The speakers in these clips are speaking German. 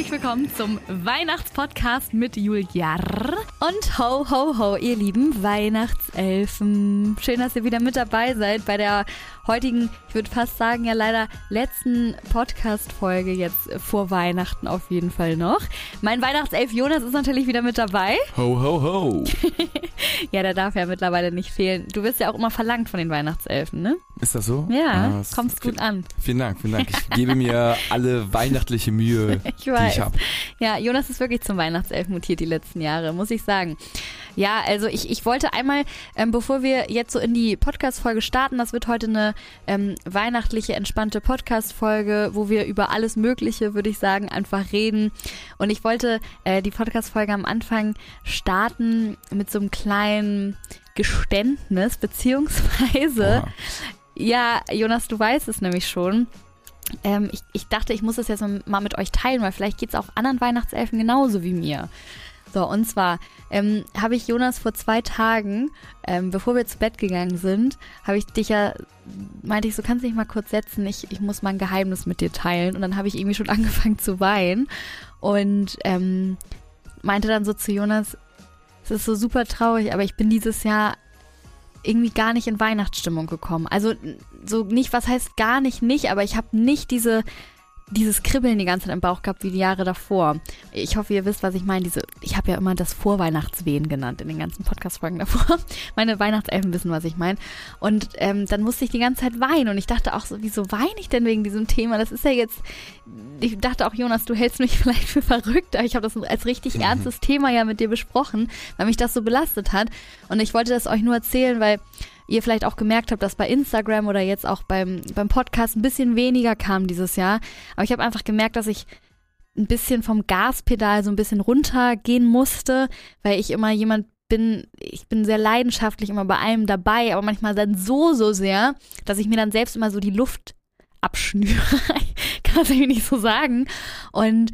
herzlich willkommen zum Weihnachtspodcast mit Julia. Und ho, ho, ho, ihr lieben Weihnachtselfen. Schön, dass ihr wieder mit dabei seid bei der heutigen, ich würde fast sagen, ja leider letzten Podcast-Folge jetzt vor Weihnachten auf jeden Fall noch. Mein Weihnachtself Jonas ist natürlich wieder mit dabei. Ho, ho, ho. ja, der darf ja mittlerweile nicht fehlen. Du wirst ja auch immer verlangt von den Weihnachtselfen, ne? Ist das so? Ja, ah, kommst gut an. Vielen Dank, vielen Dank. Ich gebe mir alle weihnachtliche Mühe, ich die ich habe. Ja, Jonas ist wirklich zum Weihnachtself mutiert die letzten Jahre, muss ich sagen. Ja, also ich, ich wollte einmal, ähm, bevor wir jetzt so in die Podcast-Folge starten, das wird heute eine ähm, weihnachtliche, entspannte Podcast-Folge, wo wir über alles Mögliche, würde ich sagen, einfach reden. Und ich wollte äh, die Podcast-Folge am Anfang starten mit so einem kleinen Geständnis, beziehungsweise, oh. ja, Jonas, du weißt es nämlich schon. Ähm, ich, ich dachte, ich muss das jetzt mal mit euch teilen, weil vielleicht geht es auch anderen Weihnachtselfen genauso wie mir. So, und zwar ähm, habe ich Jonas vor zwei Tagen, ähm, bevor wir zu Bett gegangen sind, habe ich dich ja, meinte ich, so kannst du dich mal kurz setzen, ich, ich muss mal ein Geheimnis mit dir teilen. Und dann habe ich irgendwie schon angefangen zu weinen und ähm, meinte dann so zu Jonas, es ist so super traurig, aber ich bin dieses Jahr irgendwie gar nicht in Weihnachtsstimmung gekommen. Also so nicht, was heißt gar nicht nicht, aber ich habe nicht diese dieses Kribbeln die ganze Zeit im Bauch gehabt wie die Jahre davor. Ich hoffe, ihr wisst, was ich meine. Diese, ich habe ja immer das Vorweihnachtswehen genannt in den ganzen Podcast-Folgen davor. Meine Weihnachtselfen wissen, was ich meine. Und ähm, dann musste ich die ganze Zeit weinen und ich dachte auch so, wieso weine ich denn wegen diesem Thema? Das ist ja jetzt, ich dachte auch, Jonas, du hältst mich vielleicht für verrückt, aber ich habe das als richtig mhm. ernstes Thema ja mit dir besprochen, weil mich das so belastet hat. Und ich wollte das euch nur erzählen, weil ihr vielleicht auch gemerkt habt, dass bei Instagram oder jetzt auch beim, beim Podcast ein bisschen weniger kam dieses Jahr. Aber ich habe einfach gemerkt, dass ich ein bisschen vom Gaspedal so ein bisschen runtergehen musste, weil ich immer jemand bin, ich bin sehr leidenschaftlich immer bei allem dabei, aber manchmal dann so, so sehr, dass ich mir dann selbst immer so die Luft abschnüre. kann das irgendwie nicht so sagen. Und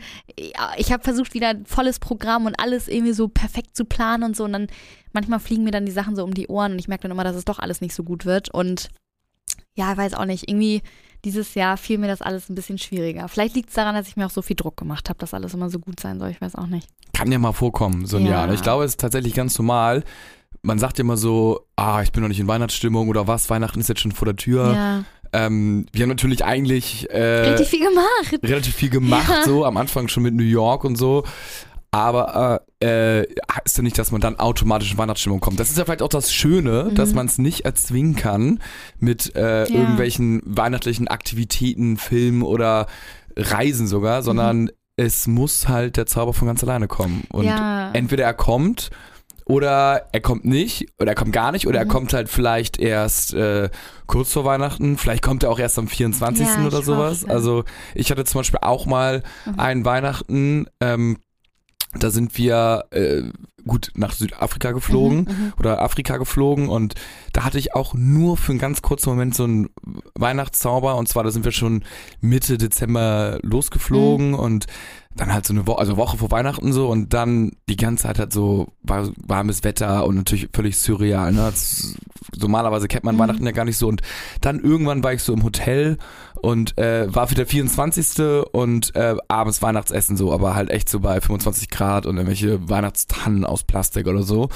ich habe versucht, wieder ein volles Programm und alles irgendwie so perfekt zu planen und so. Und dann manchmal fliegen mir dann die Sachen so um die Ohren und ich merke dann immer, dass es doch alles nicht so gut wird. Und ja, ich weiß auch nicht, irgendwie dieses Jahr fiel mir das alles ein bisschen schwieriger. Vielleicht liegt es daran, dass ich mir auch so viel Druck gemacht habe, dass alles immer so gut sein soll. Ich weiß auch nicht. Kann ja mal vorkommen, so ein ja. Jahr. Ich glaube, es ist tatsächlich ganz normal. Man sagt ja immer so, ah, ich bin noch nicht in Weihnachtsstimmung oder was, Weihnachten ist jetzt schon vor der Tür. Ja. Ähm, wir haben natürlich eigentlich äh, relativ viel gemacht. Relativ viel gemacht, ja. so am Anfang schon mit New York und so. Aber äh, äh, heißt ja nicht, dass man dann automatisch in Weihnachtsstimmung kommt. Das ist ja vielleicht auch das Schöne, mhm. dass man es nicht erzwingen kann mit äh, ja. irgendwelchen weihnachtlichen Aktivitäten, Filmen oder Reisen sogar, sondern mhm. es muss halt der Zauber von ganz alleine kommen. Und ja. entweder er kommt oder er kommt nicht, oder er kommt gar nicht, oder mhm. er kommt halt vielleicht erst äh, kurz vor Weihnachten, vielleicht kommt er auch erst am 24. Ja, oder sowas. Hoffe. Also ich hatte zum Beispiel auch mal mhm. einen Weihnachten, ähm, da sind wir äh, gut nach Südafrika geflogen mhm, mhm, oder Afrika geflogen und da hatte ich auch nur für einen ganz kurzen Moment so einen Weihnachtszauber und zwar da sind wir schon Mitte Dezember losgeflogen mhm. und dann halt so eine Woche, also Woche vor Weihnachten so und dann die ganze Zeit halt so war warmes Wetter und natürlich völlig surreal. Ne? Das, normalerweise kennt man mhm. Weihnachten ja gar nicht so und dann irgendwann war ich so im Hotel und äh, war für der 24. und äh, abends Weihnachtsessen so, aber halt echt so bei 25 Grad und irgendwelche Weihnachtstannen aus Plastik oder so.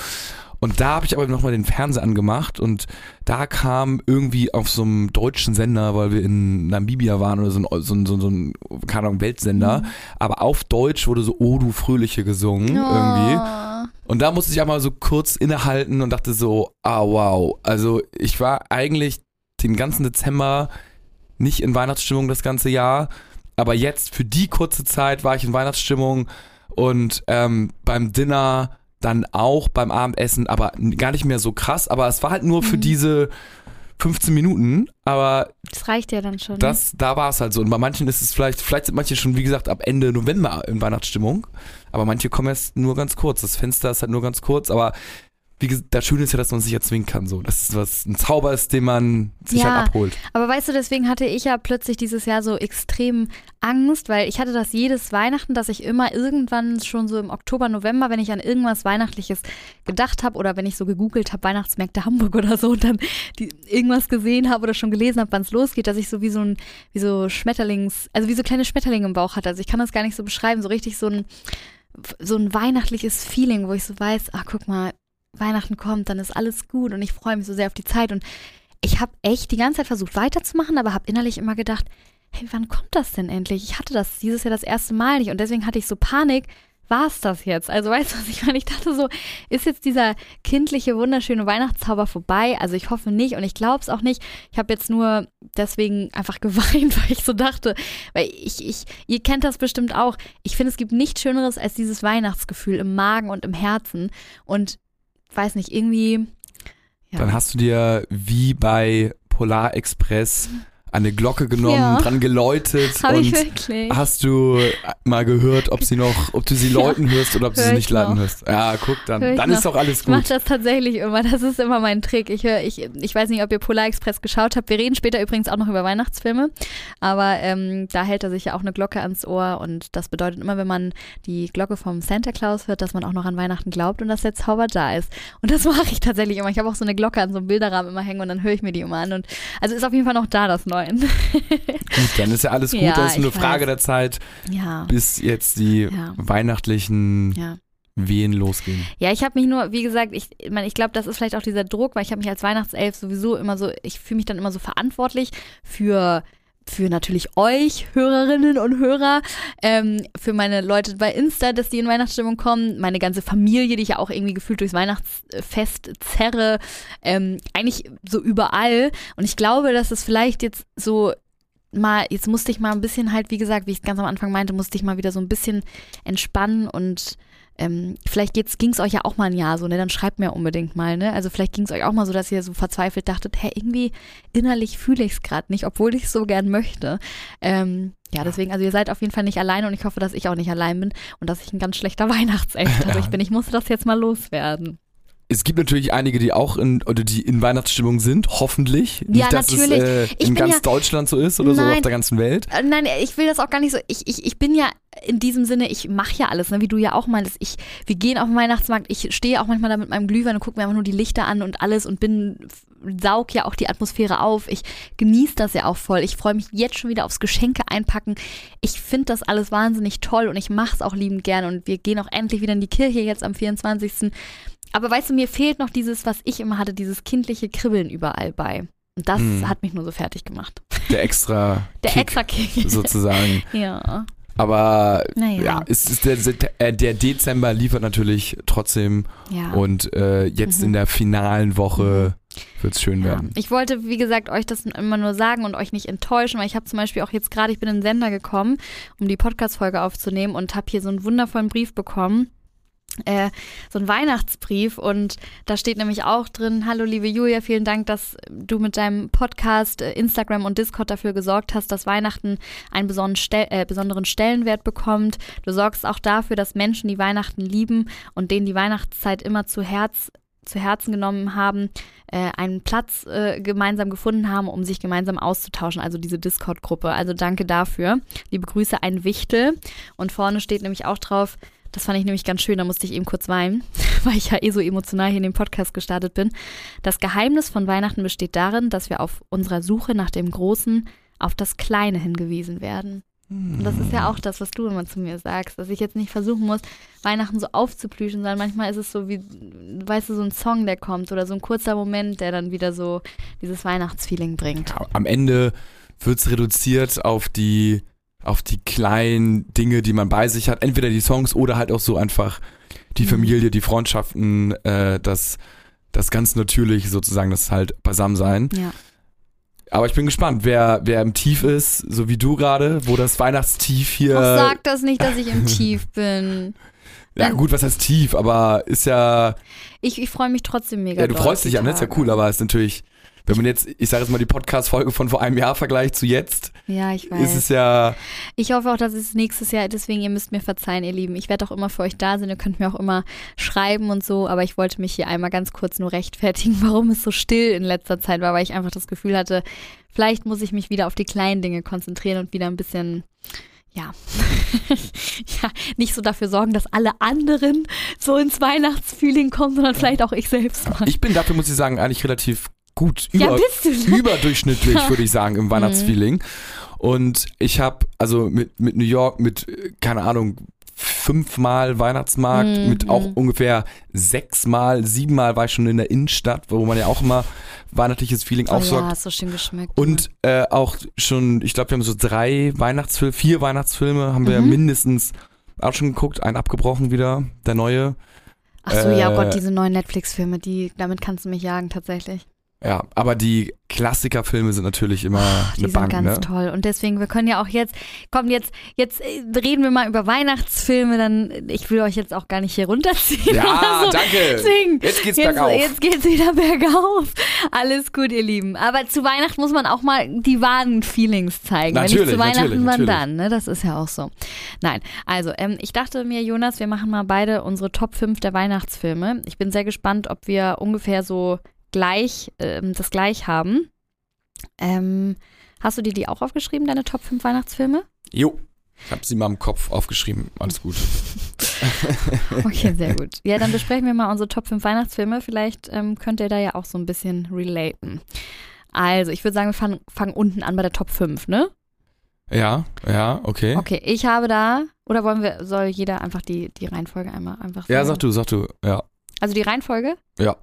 Und da habe ich aber nochmal den Fernseher angemacht und da kam irgendwie auf so einem deutschen Sender, weil wir in Namibia waren oder so ein, so ein, so ein keine Ahnung, Weltsender, mhm. aber auf Deutsch wurde so Oh du Fröhliche gesungen oh. irgendwie. Und da musste ich einmal so kurz innehalten und dachte so, ah wow. Also ich war eigentlich den ganzen Dezember nicht in Weihnachtsstimmung das ganze Jahr, aber jetzt für die kurze Zeit war ich in Weihnachtsstimmung und ähm, beim Dinner dann auch beim Abendessen, aber gar nicht mehr so krass. Aber es war halt nur für mhm. diese 15 Minuten, aber das reicht ja dann schon. Ne? Das, da war es halt so. Und bei manchen ist es vielleicht, vielleicht sind manche schon, wie gesagt, ab Ende November in Weihnachtsstimmung, aber manche kommen erst nur ganz kurz. Das Fenster ist halt nur ganz kurz, aber wie gesagt, das Schöne ist ja, dass man sich erzwingen kann. So. Das ist was, ein Zauber ist, den man sich Ja. halt abholt. Aber weißt du, deswegen hatte ich ja plötzlich dieses Jahr so extrem Angst, weil ich hatte das jedes Weihnachten, dass ich immer irgendwann schon so im Oktober, November, wenn ich an irgendwas Weihnachtliches gedacht habe oder wenn ich so gegoogelt habe, Weihnachtsmärkte Hamburg oder so und dann die, irgendwas gesehen habe oder schon gelesen habe, wann es losgeht, dass ich so wie so ein, wie so Schmetterlings, also wie so kleine Schmetterlinge im Bauch hatte. Also ich kann das gar nicht so beschreiben, so richtig so ein, so ein weihnachtliches Feeling, wo ich so weiß, ah, guck mal, Weihnachten kommt, dann ist alles gut und ich freue mich so sehr auf die Zeit und ich habe echt die ganze Zeit versucht weiterzumachen, aber habe innerlich immer gedacht, hey, wann kommt das denn endlich? Ich hatte das dieses Jahr das erste Mal nicht und deswegen hatte ich so Panik. War es das jetzt? Also weißt du, was ich meine? Ich dachte so, ist jetzt dieser kindliche, wunderschöne Weihnachtszauber vorbei? Also ich hoffe nicht und ich glaube es auch nicht. Ich habe jetzt nur deswegen einfach geweint, weil ich so dachte, weil ich, ich, ihr kennt das bestimmt auch. Ich finde, es gibt nichts Schöneres als dieses Weihnachtsgefühl im Magen und im Herzen und weiß nicht, irgendwie. Ja. Dann hast du dir wie bei Polar Express eine Glocke genommen, Ja. dran geläutet ich und hast du mal gehört, ob sie noch, ob du sie Ja. läuten hörst oder ob du sie ich nicht läuten hörst. Ja, guck, dann, Hör ich dann noch. ist doch alles Ich mache gut. das tatsächlich immer. Das ist immer mein Trick. Ich höre, ich, ich weiß nicht, ob ihr Polar Express geschaut habt. Wir reden später übrigens auch noch über Weihnachtsfilme. Aber ähm, da hält er sich ja auch eine Glocke ans Ohr. Und das bedeutet immer, wenn man die Glocke vom Santa Claus hört, dass man auch noch an Weihnachten glaubt und dass der Zauber da ist. Und das mache ich tatsächlich immer. Ich habe auch so eine Glocke an so einem Bilderrahmen immer hängen und dann höre ich mir die immer an. Und also ist auf jeden Fall noch da, das Neuen. Gut, dann ist ja alles gut. Ja, das ist nur eine Frage der Zeit, ja. bis jetzt die Ja. weihnachtlichen Ja. Wehen losgehen. Ja, ich habe mich nur, wie gesagt, ich, ich meine, ich glaube, das ist vielleicht auch dieser Druck, weil ich habe mich als Weihnachtself sowieso immer so, ich fühle mich dann immer so verantwortlich für für natürlich euch, Hörerinnen und Hörer, ähm, für meine Leute bei Insta, dass die in Weihnachtsstimmung kommen, meine ganze Familie, die ich ja auch irgendwie gefühlt durchs Weihnachtsfest zerre, ähm, eigentlich so überall. Und ich glaube, dass es vielleicht jetzt so mal, jetzt musste ich mal ein bisschen halt, wie gesagt, wie ich es ganz am Anfang meinte, musste ich mal wieder so ein bisschen entspannen und ähm, vielleicht ging es euch ja auch mal ein Jahr so, ne? Dann schreibt mir unbedingt mal, ne? Also vielleicht ging es euch auch mal so, dass ihr so verzweifelt dachtet, hä, irgendwie innerlich fühle ich es gerade nicht, obwohl ich es so gern möchte. Ähm, ja, deswegen, also ihr seid auf jeden Fall nicht alleine und ich hoffe, dass ich auch nicht allein bin und dass ich ein ganz schlechter Weihnachtself dadurch bin. Ich musste das jetzt mal loswerden. Es gibt natürlich einige, die auch in, oder die in Weihnachtsstimmung sind, hoffentlich. Nicht, Ja, dass natürlich. es äh, in ganz ja- Deutschland so ist oder so Nein. auf der ganzen Welt. Äh, Nein, ich will das auch gar nicht so. Ich, ich, ich bin ja in diesem Sinne, ich mache ja alles, ne, wie du ja auch meintest. Ich, wir gehen auf den Weihnachtsmarkt, ich stehe auch manchmal da mit meinem Glühwein und gucke mir einfach nur die Lichter an und alles und bin, saug ja auch die Atmosphäre auf. Ich genieße das ja auch voll. Ich freue mich jetzt schon wieder aufs Geschenke einpacken. Ich finde das alles wahnsinnig toll und ich mache es auch liebend gern und wir gehen auch endlich wieder in die Kirche jetzt am 24. Aber weißt du, mir fehlt noch dieses, was ich immer hatte, dieses kindliche Kribbeln überall bei. Und das Hm. hat mich nur so fertig gemacht. Der extra Der Kick extra Kick. sozusagen. Ja. Aber Naja. ja, es ist der, äh, der Dezember liefert natürlich trotzdem Ja. und äh, jetzt Mhm. in der finalen Woche wird es schön ja. werden. Ich wollte, wie gesagt, euch das immer nur sagen und euch nicht enttäuschen, weil ich habe zum Beispiel auch jetzt gerade, ich bin in den Sender gekommen, um die Podcast-Folge aufzunehmen und habe hier so einen wundervollen Brief bekommen. Äh, so ein Weihnachtsbrief und da steht nämlich auch drin, hallo liebe Julia, vielen Dank, dass du mit deinem Podcast, äh, Instagram und Discord dafür gesorgt hast, dass Weihnachten einen besonderen, Stel äh, besonderen Stellenwert bekommt. Du sorgst auch dafür, dass Menschen, die Weihnachten lieben und denen die Weihnachtszeit immer zu Herz zu Herzen genommen haben, äh, einen Platz äh, gemeinsam gefunden haben, um sich gemeinsam auszutauschen, also diese Discord-Gruppe. Also danke dafür. Liebe Grüße, ein Wichtel. Und vorne steht nämlich auch drauf, das fand ich nämlich ganz schön, da musste ich eben kurz weinen, weil ich ja eh so emotional hier in den Podcast gestartet bin. Das Geheimnis von Weihnachten besteht darin, dass wir auf unserer Suche nach dem Großen auf das Kleine hingewiesen werden. Und das ist ja auch das, was du immer zu mir sagst, dass ich jetzt nicht versuchen muss, Weihnachten so aufzuplüschen, sondern manchmal ist es so wie, weißt du, so ein Song, der kommt oder so ein kurzer Moment, der dann wieder so dieses Weihnachtsfeeling bringt. Am Ende wird es reduziert auf die, auf die kleinen Dinge, die man bei sich hat. Entweder die Songs oder halt auch so einfach die Mhm. Familie, die Freundschaften, äh, das, das ganz natürlich sozusagen, das halt Beisammensein. Ja. Aber ich bin gespannt, wer, wer im Tief ist, so wie du gerade, wo das Weihnachtstief hier. Ach, sag das nicht, dass ich im Tief bin. ja, gut, was heißt tief, aber ist ja. Ich, ich freue mich trotzdem mega Ja, du freust dich ja, ne? Ist ja cool, aber ist natürlich. Wenn man jetzt, ich sage jetzt mal die Podcast-Folge von vor einem Jahr vergleicht zu jetzt, Ja, ich weiß. ist es ja, Ich hoffe auch, dass es nächstes Jahr, deswegen, ihr müsst mir verzeihen, ihr Lieben. Ich werde auch immer für euch da sein, ihr könnt mir auch immer schreiben und so, aber ich wollte mich hier einmal ganz kurz nur rechtfertigen, warum es so still in letzter Zeit war, weil ich einfach das Gefühl hatte, vielleicht muss ich mich wieder auf die kleinen Dinge konzentrieren und wieder ein bisschen, ja, ja, nicht so dafür sorgen, dass alle anderen so ins Weihnachtsfeeling kommen, sondern vielleicht auch ich selbst mal. ich bin dafür, muss ich sagen, eigentlich relativ gut, ja, über, bist du, ne? überdurchschnittlich, würde ich sagen, Mhm. im Weihnachtsfeeling. Und ich habe, also mit, mit New York, mit, äh, keine Ahnung, fünfmal Weihnachtsmarkt, Mhm, mit auch mhm. ungefähr sechsmal, siebenmal war ich schon in der Innenstadt, wo man ja auch immer weihnachtliches Feeling Oh aufsorgt. ja, du schön geschmeckt. Und äh, auch schon, ich glaube, wir haben so drei Weihnachtsfilme, vier Weihnachtsfilme haben wir ja Mhm. mindestens auch schon geguckt. Einen abgebrochen wieder, der neue. Ach so, ja, oh äh, Gott, diese neuen Netflix-Filme, die, damit kannst du mich jagen, tatsächlich. Ja, aber die Klassikerfilme sind natürlich immer Die eine sind Bank, ganz ne? toll. Und deswegen, wir können ja auch jetzt, komm, jetzt, jetzt äh, reden wir mal über Weihnachtsfilme, dann, ich will euch jetzt auch gar nicht hier runterziehen. Ja, so. danke. Deswegen, Jetzt geht's jetzt, bergauf. jetzt geht's wieder bergauf. Alles gut, ihr Lieben. Aber zu Weihnachten muss man auch mal die wahren Feelings zeigen. Wenn Natürlich, nicht zu Weihnachten, natürlich, wann natürlich. dann? Ne? Das ist ja auch so. Nein, also ähm, ich dachte mir, Jonas, wir machen mal beide unsere Top 5 der Weihnachtsfilme. Ich bin sehr gespannt, ob wir ungefähr so gleich ähm, das gleich haben. Ähm, hast du dir die auch aufgeschrieben, deine Top 5 Weihnachtsfilme? Jo. Ich habe sie mal im Kopf aufgeschrieben. Alles gut. Okay, sehr gut. Ja, dann besprechen wir mal unsere Top 5 Weihnachtsfilme. Vielleicht ähm, könnt ihr da ja auch so ein bisschen relaten. Also, ich würde sagen, wir fangen, fangen unten an bei der Top 5, ne? Ja, ja, okay. Okay, ich habe da, oder wollen wir, soll jeder einfach die, die Reihenfolge einmal einfach? Ja, sag du, sag du. Ja. Also die Reihenfolge? Ja.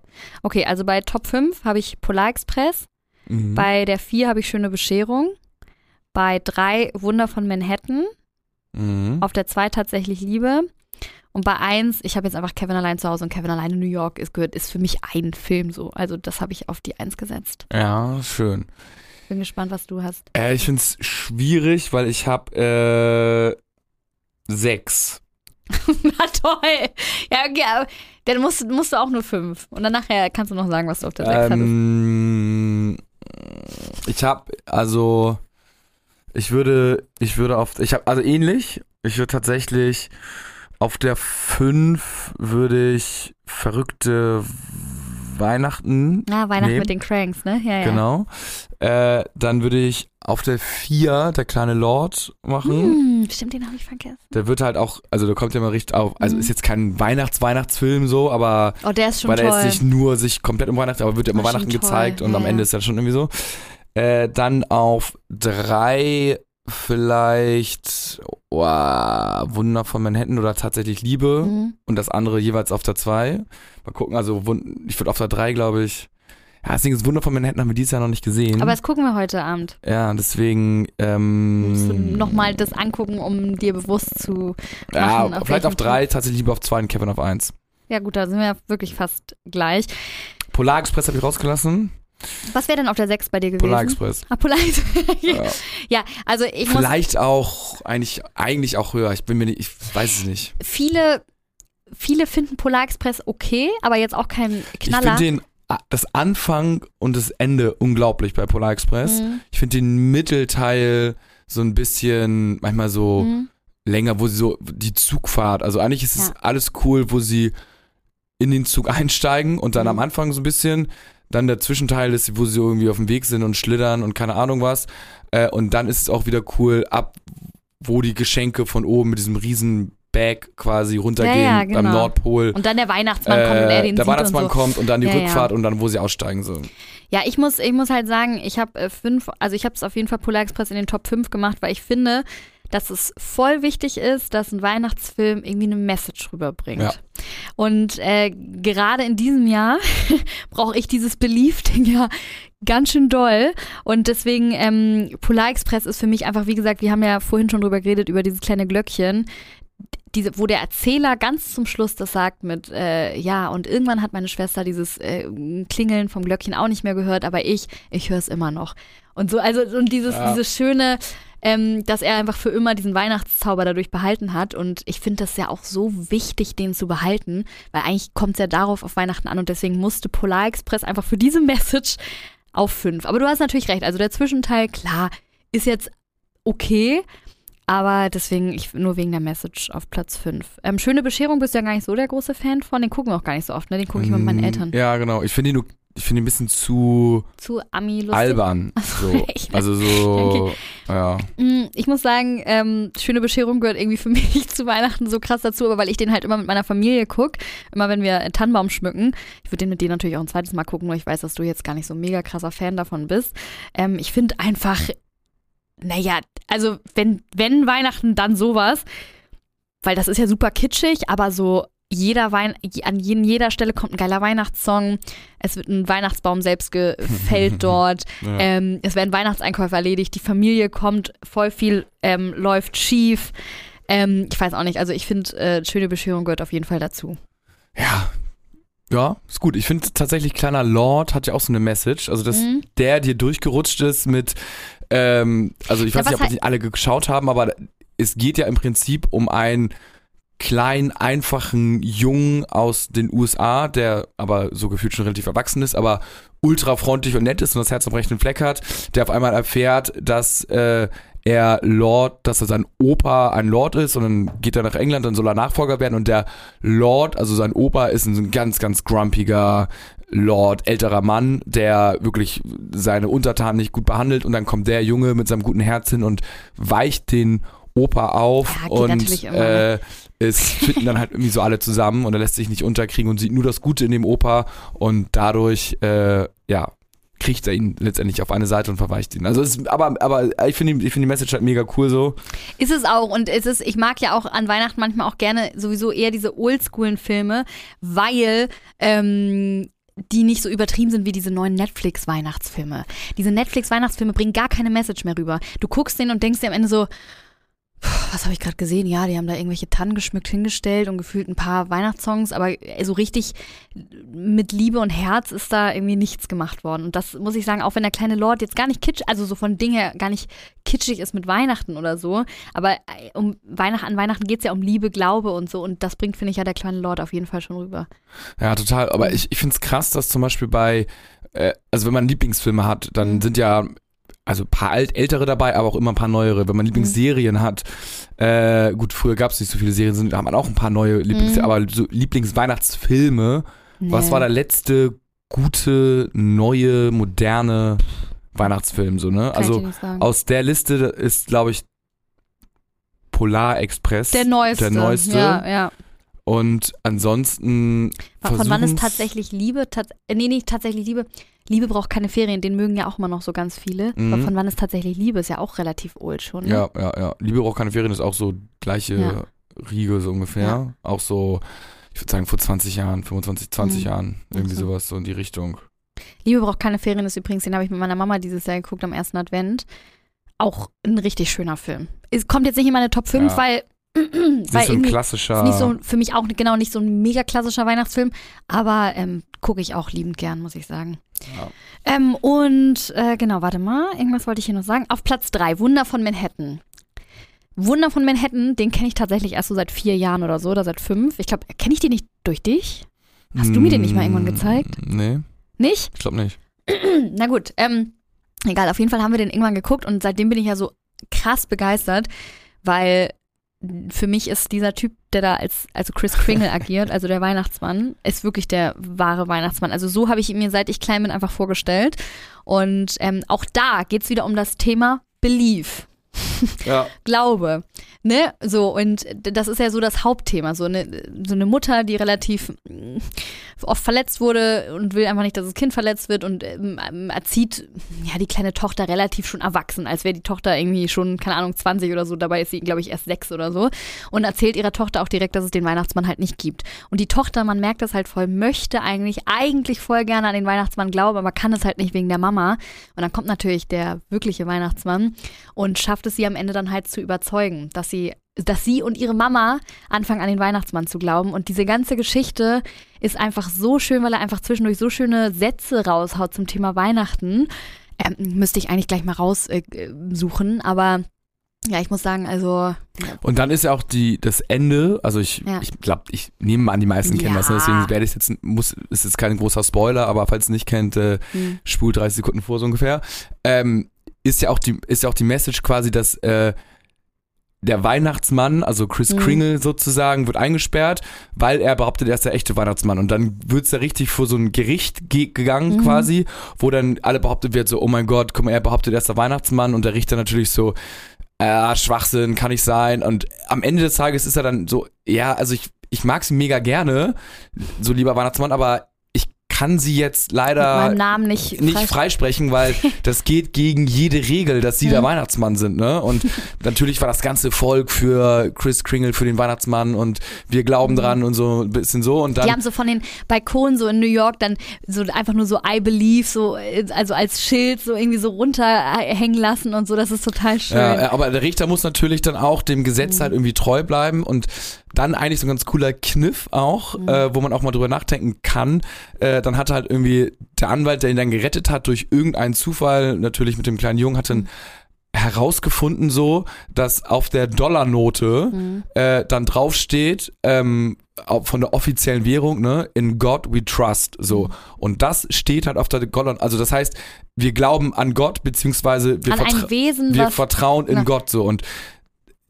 Okay, also bei Top 5 habe ich Polar Express, Mhm. bei der 4 habe ich Schöne Bescherung, bei 3 Wunder von Manhattan, Mhm. auf der 2 tatsächlich Liebe und bei 1, ich habe jetzt einfach Kevin allein zu Hause und Kevin allein in New York ist, gehört, ist für mich ein Film so. Also das habe ich auf die 1 gesetzt. Ja, schön. Bin gespannt, was du hast. Äh, ich find's schwierig, weil ich habe äh, sechs. Na toll. Ja, okay, aber dann musst, du- musst du auch nur 5. Und dann nachher kannst du noch sagen, was du auf der 6 hattest. Ähm, ich habe also ich würde ich würde auf ich habe also ähnlich ich würde tatsächlich auf der 5 würde ich verrückte Weihnachten Na, Weihnachten nehmen. mit den Cranks, ne? Ja, ja. genau äh, dann würde ich auf der 4 der kleine Lord machen Hm, stimmt, den habe ich vergessen. der wird halt auch also der kommt ja mal richtig auf also Mhm. ist jetzt kein Weihnachts Weihnachtsfilm so aber Oh, der ist schon weil toll. er jetzt nicht nur sich komplett um Weihnachten, aber wird ja immer Weihnachten toll, gezeigt und ja, am Ende ja. ist das schon irgendwie so. Äh, dann auf drei vielleicht oh, Wunder von Manhattan oder tatsächlich Liebe Mhm. und das andere jeweils auf der zwei. Mal gucken, also ich würde auf der drei, glaube ich. Ja, das Ding ist Wunder von Manhattan haben wir dieses Jahr noch nicht gesehen. Aber das gucken wir heute Abend. ja, deswegen ähm, nochmal das angucken, um dir bewusst zu ja, machen, auf vielleicht auf drei, tatsächlich lieber auf zwei und Kevin auf eins. Ja gut, da sind wir ja wirklich fast gleich. Polar Express habe ich rausgelassen. Was wäre denn auf der 6 bei dir gewesen? Polar Express. Ah, Polar Express. Ja. ja, also ich muss, Vielleicht auch, eigentlich, eigentlich auch höher. Ich bin mir nicht, ich weiß es nicht. viele, viele finden Polar Express okay, aber jetzt auch kein Ich Knaller. finde den, das Anfang und das Ende unglaublich bei Polar Express. Mhm. Ich finde den Mittelteil so ein bisschen, manchmal so Mhm. länger, wo sie so, die Zugfahrt, also eigentlich ist es Ja. alles cool, wo sie in den Zug einsteigen und dann Mhm. am Anfang so ein bisschen, dann der Zwischenteil ist, wo sie irgendwie auf dem Weg sind und schlittern und keine Ahnung was. Äh, und dann ist es auch wieder cool, ab wo die Geschenke von oben mit diesem riesen Bag quasi runtergehen Ja, ja, beim genau. Nordpol. Und dann der Weihnachtsmann kommt und er den der sieht Weihnachtsmann und so. kommt und dann die Ja. Rückfahrt und dann, wo sie aussteigen. So. Ja, ich muss, ich muss halt sagen, ich habe äh, fünf, also ich habe es auf jeden Fall Polar Express in den Top 5 gemacht, weil ich finde, dass es voll wichtig ist, dass ein Weihnachtsfilm irgendwie eine Message rüberbringt. Ja. Und äh, gerade in diesem Jahr brauche ich dieses Belief-Ding ja ganz schön doll. Und deswegen, ähm, Polar Express ist für mich einfach, wie gesagt, wir haben ja vorhin schon drüber geredet, über dieses kleine Glöckchen. Diese, wo der Erzähler ganz zum Schluss das sagt mit, äh, ja, und irgendwann hat meine Schwester dieses äh, Klingeln vom Glöckchen auch nicht mehr gehört, aber ich, ich höre es immer noch. Und so, also und dieses, Ja. dieses schöne, ähm, dass er einfach für immer diesen Weihnachtszauber dadurch behalten hat. Und ich finde das ja auch so wichtig, den zu behalten, weil eigentlich kommt es ja darauf auf Weihnachten an und deswegen musste Polar Express einfach für diese Message auf fünf. Aber du hast natürlich recht. Also der Zwischenteil, klar, ist jetzt okay. Aber deswegen, ich, nur wegen der Message auf Platz 5. Ähm, Schöne Bescherung bist du ja gar nicht so der große Fan von. Den gucken wir auch gar nicht so oft, ne? Den gucke ich mit meinen Mm, Eltern. Ja, genau. Ich finde ihn, nur- ich finde ihn ein bisschen zu Zu Ami-lustig. albern. So. Also so, ja. Mm, Ich muss sagen, ähm, Schöne Bescherung gehört irgendwie für mich zu Weihnachten so krass dazu, aber weil ich den halt immer mit meiner Familie gucke, immer wenn wir einen Tannenbaum schmücken. Ich würde den mit dir natürlich auch ein zweites Mal gucken, nur ich weiß, dass du jetzt gar nicht so ein mega krasser Fan davon bist. Ähm, ich finde einfach, naja, also wenn, wenn Weihnachten, dann sowas, weil das ist ja super kitschig, aber so jeder Wein an jeder Stelle kommt ein geiler Weihnachtssong. Es wird ein Weihnachtsbaum selbst gefällt dort. Ja. Ähm, es werden Weihnachtseinkäufe erledigt, die Familie kommt, voll viel ähm, läuft schief. Ähm, ich weiß auch nicht, also ich finde, äh, schöne Bescherung gehört auf jeden Fall dazu. Ja. Ja, ist gut. Ich finde tatsächlich, kleiner Lord hat ja auch so eine Message. Also, dass Mhm. der dir durchgerutscht ist mit, ähm, also ich Ja, weiß nicht, was ob halt- die alle geschaut haben, aber es geht ja im Prinzip um einen kleinen, einfachen Jungen aus den USA, der aber so gefühlt schon relativ erwachsen ist, aber ultra freundlich und nett ist und das Herz am rechten Fleck hat, der auf einmal erfährt, dass äh, er Lord, dass er sein Opa ein Lord ist und dann geht er nach England, dann soll er Nachfolger werden und der Lord, also sein Opa ist ein ganz, ganz grumpiger Lord, älterer Mann, der wirklich seine Untertanen nicht gut behandelt und dann kommt der Junge mit seinem guten Herz hin und weicht den Opa auf Ja, und immer, ne? äh, es finden dann halt irgendwie so alle zusammen und er lässt sich nicht unterkriegen und sieht nur das Gute in dem Opa und dadurch, äh, ja, kriegt er ihn letztendlich auf eine Seite und verweicht ihn. Also es ist, aber, aber ich finde ich finde die Message halt mega cool so. Ist es auch und es ist, ich mag ja auch an Weihnachten manchmal auch gerne sowieso eher diese oldschoolen Filme, weil ähm, die nicht so übertrieben sind wie diese neuen Netflix-Weihnachtsfilme. Diese Netflix-Weihnachtsfilme bringen gar keine Message mehr rüber. Du guckst den und denkst dir am Ende so, "Puh, was habe ich gerade gesehen? Ja, die haben da irgendwelche Tannen geschmückt hingestellt und gefühlt ein paar Weihnachtssongs, aber so richtig mit Liebe und Herz ist da irgendwie nichts gemacht worden. Und das muss ich sagen, auch wenn der kleine Lord jetzt gar nicht kitsch, also so von Dingen her gar nicht kitschig ist mit Weihnachten oder so, aber äh, um Weihnachten, an Weihnachten geht es ja um Liebe, Glaube und so und das bringt, finde ich, ja der kleine Lord auf jeden Fall schon rüber. Ja, total. Aber ich, ich finde es krass, dass zum Beispiel bei, äh, also wenn man Lieblingsfilme hat, dann Mhm. sind ja also ein paar alt, ältere dabei, aber auch immer ein paar neuere. Wenn man Lieblingsserien hat, äh, gut, früher gab es nicht so viele Serien, sind, da hat man auch ein paar neue Lieblings, Mhm. aber so Lieblingsweihnachtsfilme, was Nee. war der letzte gute, neue, moderne Weihnachtsfilm, so, ne? Kann Also aus der Liste ist, glaube ich, Polar Express. der neueste. Der neueste. Ja, ja. Und ansonsten. Von wann ist tatsächlich Liebe? Tats äh, nee, nicht tatsächlich Liebe. Liebe braucht keine Ferien, den mögen ja auch immer noch so ganz viele. Mhm. Aber von wann ist tatsächlich Liebe? Ist ja auch relativ old schon. Ne? Ja, ja, ja. Liebe braucht keine Ferien ist auch so gleiche Ja. Riege so ungefähr. Ja. Auch so, ich würde sagen vor 20 Jahren, 25, 20 Mhm. Jahren. Irgendwie so. sowas, so in die Richtung. Liebe braucht keine Ferien ist übrigens, den habe ich mit meiner Mama dieses Jahr geguckt am ersten Advent. Auch ein richtig schöner Film. Es kommt jetzt nicht in meine Top 5, Ja. weil, Ist so ein klassischer. ist nicht so für mich auch genau nicht so ein mega klassischer Weihnachtsfilm, aber ähm, gucke ich auch liebend gern, muss ich sagen. Ja. Ähm, und äh, genau, warte mal, irgendwas wollte ich hier noch sagen. Auf Platz 3, Wunder von Manhattan. Wunder von Manhattan, den kenne ich tatsächlich erst so seit vier Jahren oder so, oder seit fünf. Ich glaube, kenne ich den nicht durch dich? Hast du mir den nicht mal irgendwann Mm, gezeigt? Nee, Nicht? ich glaube nicht. Na gut, ähm, egal, auf jeden Fall haben wir den irgendwann geguckt und seitdem bin ich ja so krass begeistert, weil für mich ist dieser Typ, der da als also Chris Kringle agiert, also der Weihnachtsmann, ist wirklich der wahre Weihnachtsmann. Also so habe ich ihn mir seit ich klein bin einfach vorgestellt. Und ähm, auch da geht's wieder um das Thema Belief. Ja. Glaube. Ne? So, und das ist ja so das Hauptthema. So eine, so eine Mutter, die relativ mm, oft verletzt wurde und will einfach nicht, dass das Kind verletzt wird und ähm, ähm, erzieht ja die kleine Tochter relativ schon erwachsen, als wäre die Tochter irgendwie schon, keine Ahnung, 20 oder so. Dabei ist sie, glaube ich, erst sechs oder so. Und erzählt ihrer Tochter auch direkt, dass es den Weihnachtsmann halt nicht gibt. Und die Tochter, man merkt das halt voll, möchte eigentlich, eigentlich voll gerne an den Weihnachtsmann glauben, aber kann es halt nicht wegen der Mama. Und dann kommt natürlich der wirkliche Weihnachtsmann und schafft es sie am Ende dann halt zu überzeugen, dass sie, dass sie und ihre Mama anfangen an den Weihnachtsmann zu glauben. Und diese ganze Geschichte ist einfach so schön, weil er einfach zwischendurch so schöne Sätze raushaut zum Thema Weihnachten. Ähm, müsste ich eigentlich gleich mal raussuchen, äh, aber Ja, ich muss sagen, also. Und dann ist ja auch die, das Ende, also ich, Ja. ich glaube, ich nehme mal an, die meisten kennen das, ne? Ja. deswegen werde ich jetzt, muss, ist jetzt kein großer Spoiler, aber falls ihr nicht kennt, äh, Hm. spult 30 Sekunden vor so ungefähr, ähm, ist ja auch die, ist ja auch die Message quasi, dass äh, der Weihnachtsmann, also Chris Mhm. Kringle sozusagen, wird eingesperrt, weil er behauptet, er ist der echte Weihnachtsmann. Und dann wird's da richtig vor so ein Gericht ge gegangen Mhm. quasi, wo dann alle behauptet wird, so, oh mein Gott, guck mal, er behauptet, er ist der Weihnachtsmann und der Richter natürlich so, äh, Schwachsinn, kann nicht sein. Und am Ende des Tages ist er dann so, ja, also ich, ich mag sie mega gerne, so lieber Weihnachtsmann, aber kann sie jetzt leider Namen nicht, nicht frei- freisprechen, weil das geht gegen jede Regel, dass sie der Mhm. Weihnachtsmann sind, ne? Und natürlich war das ganze Volk für Chris Kringle, für den Weihnachtsmann und wir glauben dran und so ein bisschen so und Mhm. Die dann haben so von den Balkonen so in New York dann so einfach nur so I believe, so, also als Schild so irgendwie so runterhängen lassen und so. Das ist total schön. ja, ja, aber der Richter muss natürlich dann auch dem Gesetz Mhm. halt irgendwie treu bleiben und dann eigentlich so ein ganz cooler Kniff auch, Mhm. äh, wo man auch mal drüber nachdenken kann. Äh, dann hat halt irgendwie der Anwalt, der ihn dann gerettet hat durch irgendeinen Zufall, natürlich mit dem kleinen Jungen, hat dann herausgefunden so, dass auf der Dollarnote Mhm. äh, dann draufsteht, ähm, von der offiziellen Währung, ne, in God we trust, so. Mhm. Und das steht halt auf der Dollar, also das heißt, wir glauben an Gott, beziehungsweise wir, An vertra Wesen, wir vertrauen in Na. Gott, so. Und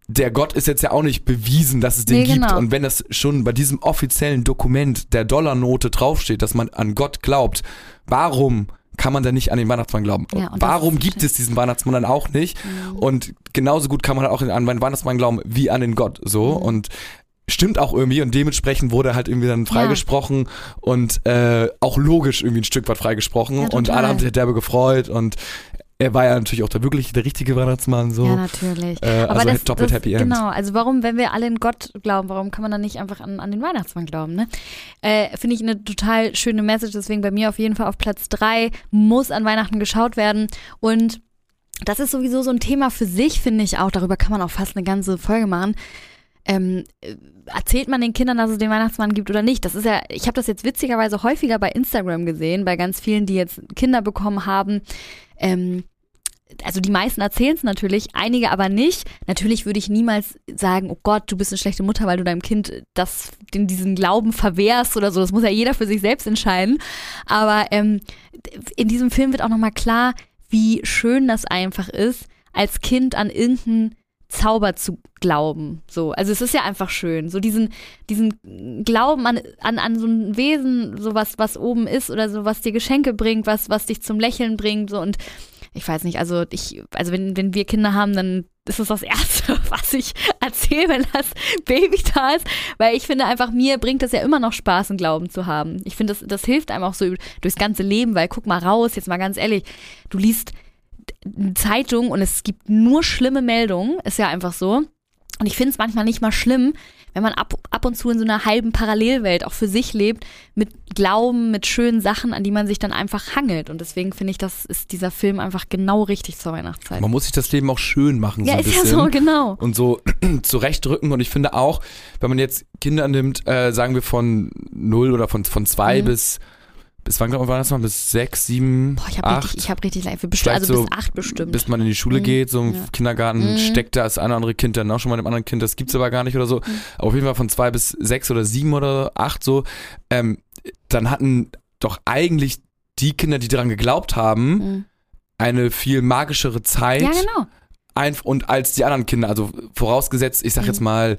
der Gott ist jetzt ja auch nicht bewiesen, dass es den Nee, gibt. genau. Und wenn das schon bei diesem offiziellen Dokument der Dollarnote draufsteht, dass man an Gott glaubt, warum kann man dann nicht an den Weihnachtsmann glauben? Ja, warum gibt es diesen Weihnachtsmann dann auch nicht? Mhm. Und genauso gut kann man halt auch an den Weihnachtsmann glauben wie an den Gott. So. Mhm. Und stimmt auch irgendwie und dementsprechend wurde er halt irgendwie dann freigesprochen und äh, auch logisch irgendwie ein Stück weit freigesprochen Ja, und alle haben sich derbe gefreut und er war ja natürlich auch der wirklich der richtige Weihnachtsmann so. Ja, natürlich. Äh, Aber also das, doppelt das, Happy End. Genau, also warum, wenn wir alle in Gott glauben, warum kann man dann nicht einfach an, an den Weihnachtsmann glauben, ne? Äh, Finde ich eine total schöne Message, deswegen bei mir auf jeden Fall auf Platz drei muss an Weihnachten geschaut werden und das ist sowieso so ein Thema für sich, finde ich auch. Darüber kann man auch fast eine ganze Folge machen. Ähm, äh, erzählt man den Kindern, dass es den Weihnachtsmann gibt oder nicht? Das ist ja, ich habe das jetzt witzigerweise häufiger bei Instagram gesehen, bei ganz vielen, die jetzt Kinder bekommen haben. Ähm, also die meisten erzählen es natürlich, einige aber nicht. Natürlich würde ich niemals sagen, oh Gott, du bist eine schlechte Mutter, weil du deinem Kind das, den, diesen Glauben verwehrst oder so. Das muss ja jeder für sich selbst entscheiden. Aber ähm, in diesem Film wird auch nochmal klar, wie schön das einfach ist, als Kind an irgendeinen Zauber zu glauben. So, also es ist ja einfach schön. So diesen, diesen Glauben an, an, an so ein Wesen, so was, was oben ist oder so, was dir Geschenke bringt, was, was dich zum Lächeln bringt. So und ich weiß nicht, also ich, also wenn, wenn wir Kinder haben, dann ist es das Erste, was ich erzähle, wenn das Baby da ist. Weil ich finde einfach, mir bringt das ja immer noch Spaß, einen Glauben zu haben. Ich finde, das, das hilft einem auch so durchs ganze Leben, weil guck mal raus, jetzt mal ganz ehrlich, du liest Zeitung und es gibt nur schlimme Meldungen, ist ja einfach so. Und ich finde es manchmal nicht mal schlimm, wenn man ab, ab und zu in so einer halben Parallelwelt auch für sich lebt, mit Glauben, mit schönen Sachen, an die man sich dann einfach hangelt. Und deswegen finde ich, das ist dieser Film einfach genau richtig zur Weihnachtszeit. Man muss sich das Leben auch schön machen, so ja, ein ist ja so, genau. und so zurechtdrücken. Und ich finde auch, wenn man jetzt Kinder nimmt, äh, sagen wir von null oder von, von zwei Mhm. bis, bis wann war das mal? Bis sechs, sieben, Boah, ich habe richtig, ich habe richtig leid. Bestimmt, also so bis acht bestimmt. bis man in die Schule Mhm. geht, so im Ja. Kindergarten Mhm. steckt da das eine oder andere Kind dann auch schon mal dem anderen Kind, das gibt's aber gar nicht oder so. Mhm. Aber auf jeden Fall von zwei bis sechs oder sieben oder acht so, ähm, dann hatten doch eigentlich die Kinder, die daran geglaubt haben, Mhm. eine viel magischere Zeit Ja, genau. ein, und als die anderen Kinder, also vorausgesetzt, ich sag Mhm. jetzt mal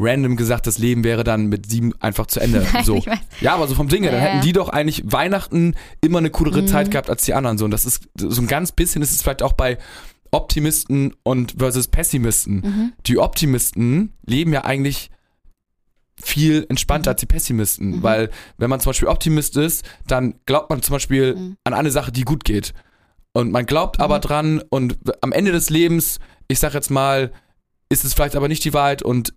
random gesagt, das Leben wäre dann mit sieben einfach zu Ende. Nein, so. Ja, aber so vom Ding her, dann Ja, hätten die doch eigentlich Weihnachten immer eine coolere Mhm. Zeit gehabt als die anderen. So. Und das ist so ein ganz bisschen ist es vielleicht auch bei Optimisten und versus Pessimisten. Mhm. Die Optimisten leben ja eigentlich viel entspannter Mhm. als die Pessimisten, Mhm. weil wenn man zum Beispiel Optimist ist, dann glaubt man zum Beispiel Mhm. an eine Sache, die gut geht. Und man glaubt aber Mhm. dran und am Ende des Lebens, ich sag jetzt mal, ist es vielleicht aber nicht die Wahrheit und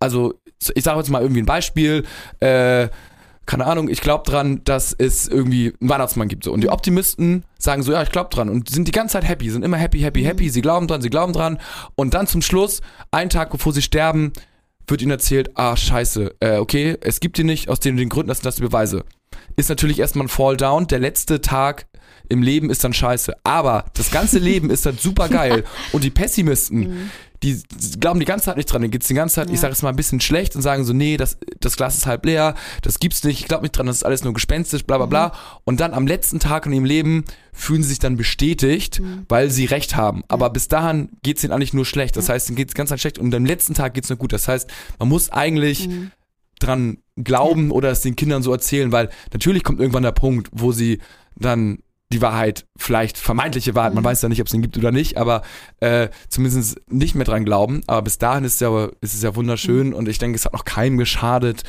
also ich sage jetzt mal irgendwie ein Beispiel, äh, keine Ahnung, ich glaube dran, dass es irgendwie einen Weihnachtsmann gibt so und die Mhm. Optimisten sagen so, ja, ich glaube dran und sind die ganze Zeit happy, sind immer happy, happy, Mhm. happy, sie glauben dran, sie glauben dran und dann zum Schluss, einen Tag bevor sie sterben, wird ihnen erzählt, ah, scheiße, äh, okay, es gibt die nicht, aus den, den Gründen, das sind das die Beweise. Ist natürlich erstmal ein Fall down, der letzte Tag im Leben ist dann scheiße. Aber das ganze Leben ist dann super geil. Und die Pessimisten, Mhm. Die glauben die ganze Zeit nicht dran. Denen geht's die ganze Zeit, ich Ja. sage es mal, ein bisschen schlecht und sagen so, nee, das, das Glas ist halb leer, das gibt's nicht, ich glaube nicht dran, das ist alles nur gespenstisch, bla bla Mhm. bla. Und dann am letzten Tag in ihrem Leben fühlen sie sich dann bestätigt, Mhm. weil sie recht haben. Aber bis dahin geht's ihnen eigentlich nur schlecht. Das Ja. heißt, ihnen geht's ganz, ganz schlecht und am letzten Tag geht's nur gut. Das heißt, man muss eigentlich Mhm. dran glauben oder es den Kindern so erzählen, weil natürlich kommt irgendwann der Punkt, wo sie dann die Wahrheit, vielleicht vermeintliche Wahrheit, man Mhm. weiß ja nicht, ob es den gibt oder nicht, aber äh, zumindest nicht mehr dran glauben. Aber bis dahin ist es ja, ist es ja Mhm. wunderschön und ich denke, es hat noch keinem geschadet,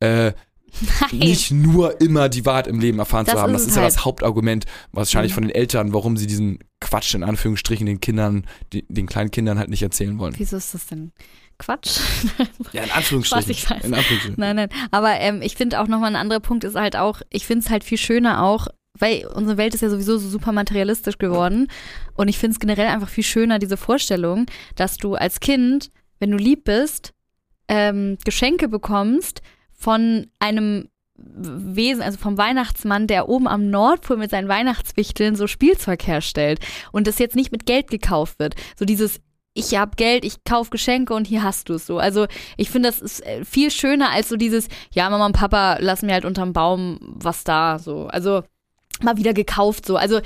äh, Nein. nicht nur immer die Wahrheit im Leben erfahren Das zu haben. Das ist ja halt. das Hauptargument wahrscheinlich Mhm. von den Eltern, warum sie diesen Quatsch in Anführungsstrichen den Kindern, die, den kleinen Kindern halt nicht erzählen wollen. Wieso ist das denn Quatsch? Ja, in Anführungsstrichen. Was ich weiß. In Anführungsstrichen. Nein, nein. Aber ähm, ich finde auch nochmal ein anderer Punkt ist halt auch, ich finde es halt viel schöner auch, weil unsere Welt ist ja sowieso so super materialistisch geworden. Und ich finde es generell einfach viel schöner, diese Vorstellung, dass du als Kind, wenn du lieb bist, ähm, Geschenke bekommst von einem Wesen, also vom Weihnachtsmann, der oben am Nordpol mit seinen Weihnachtswichteln so Spielzeug herstellt und das jetzt nicht mit Geld gekauft wird. So dieses ich habe Geld, ich kaufe Geschenke und hier hast du es so. Also ich finde, das ist äh, viel schöner als so dieses, ja, Mama und Papa lassen mir halt unterm Baum was da, so. Also mal wieder gekauft, so. Also,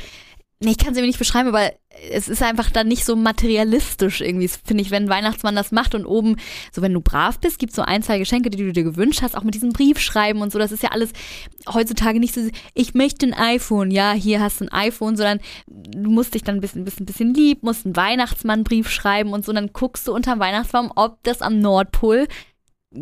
nee, ich kann es irgendwie nicht beschreiben, aber es ist einfach dann nicht so materialistisch irgendwie, finde ich, wenn ein Weihnachtsmann das macht und oben, so wenn du brav bist, gibt es so ein, zwei Geschenke, die du dir gewünscht hast, auch mit diesem Briefschreiben und so. Das ist ja alles heutzutage nicht so, ich möchte ein iPhone, ja, hier hast du ein iPhone, sondern du musst dich dann ein bisschen, bisschen, bisschen lieb, musst einen Weihnachtsmannbrief schreiben und so, und dann guckst du unterm Weihnachtsbaum, ob das am Nordpol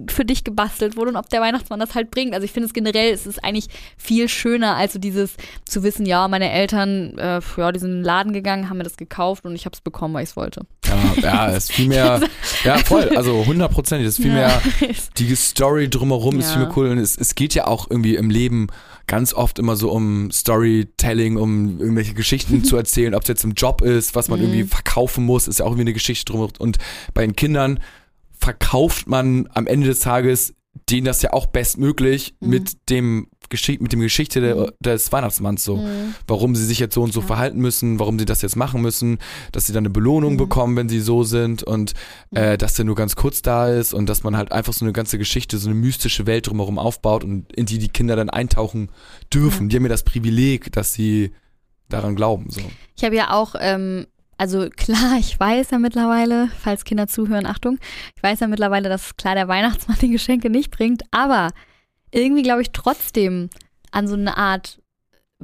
für dich gebastelt wurde und ob der Weihnachtsmann das halt bringt. Also ich finde es generell, es ist eigentlich viel schöner, als so dieses zu wissen, ja, meine Eltern, äh, ja, die sind in den Laden gegangen, haben mir das gekauft und ich habe es bekommen, weil ich es wollte. Ja, ja, es ist viel mehr, ja voll, also hundertprozentig, ist viel mehr, Ja. die Story drumherum ist viel Ja. mehr cool und es, es geht ja auch irgendwie im Leben ganz oft immer so um Storytelling, um irgendwelche Geschichten zu erzählen, ob es jetzt im Job ist, was man Mhm. irgendwie verkaufen muss, ist ja auch irgendwie eine Geschichte drum und bei den Kindern verkauft man am Ende des Tages denen das ja auch bestmöglich Mhm. mit dem Geschichte, mit dem Geschichte der, Mhm. des Weihnachtsmanns so Mhm. warum sie sich jetzt so und so Ja. verhalten müssen, warum sie das jetzt machen müssen, dass sie dann eine Belohnung Mhm. bekommen, wenn sie so sind und äh, dass der nur ganz kurz da ist und dass man halt einfach so eine ganze Geschichte, so eine mystische Welt drumherum aufbaut und in die die Kinder dann eintauchen dürfen. Die haben ja das Privileg, dass sie daran glauben. So. Ich habe ja auch, ähm, also klar, ich weiß ja mittlerweile, falls Kinder zuhören, Achtung, ich weiß ja mittlerweile, dass klar der Weihnachtsmann die Geschenke nicht bringt, aber irgendwie glaube ich trotzdem an so eine Art,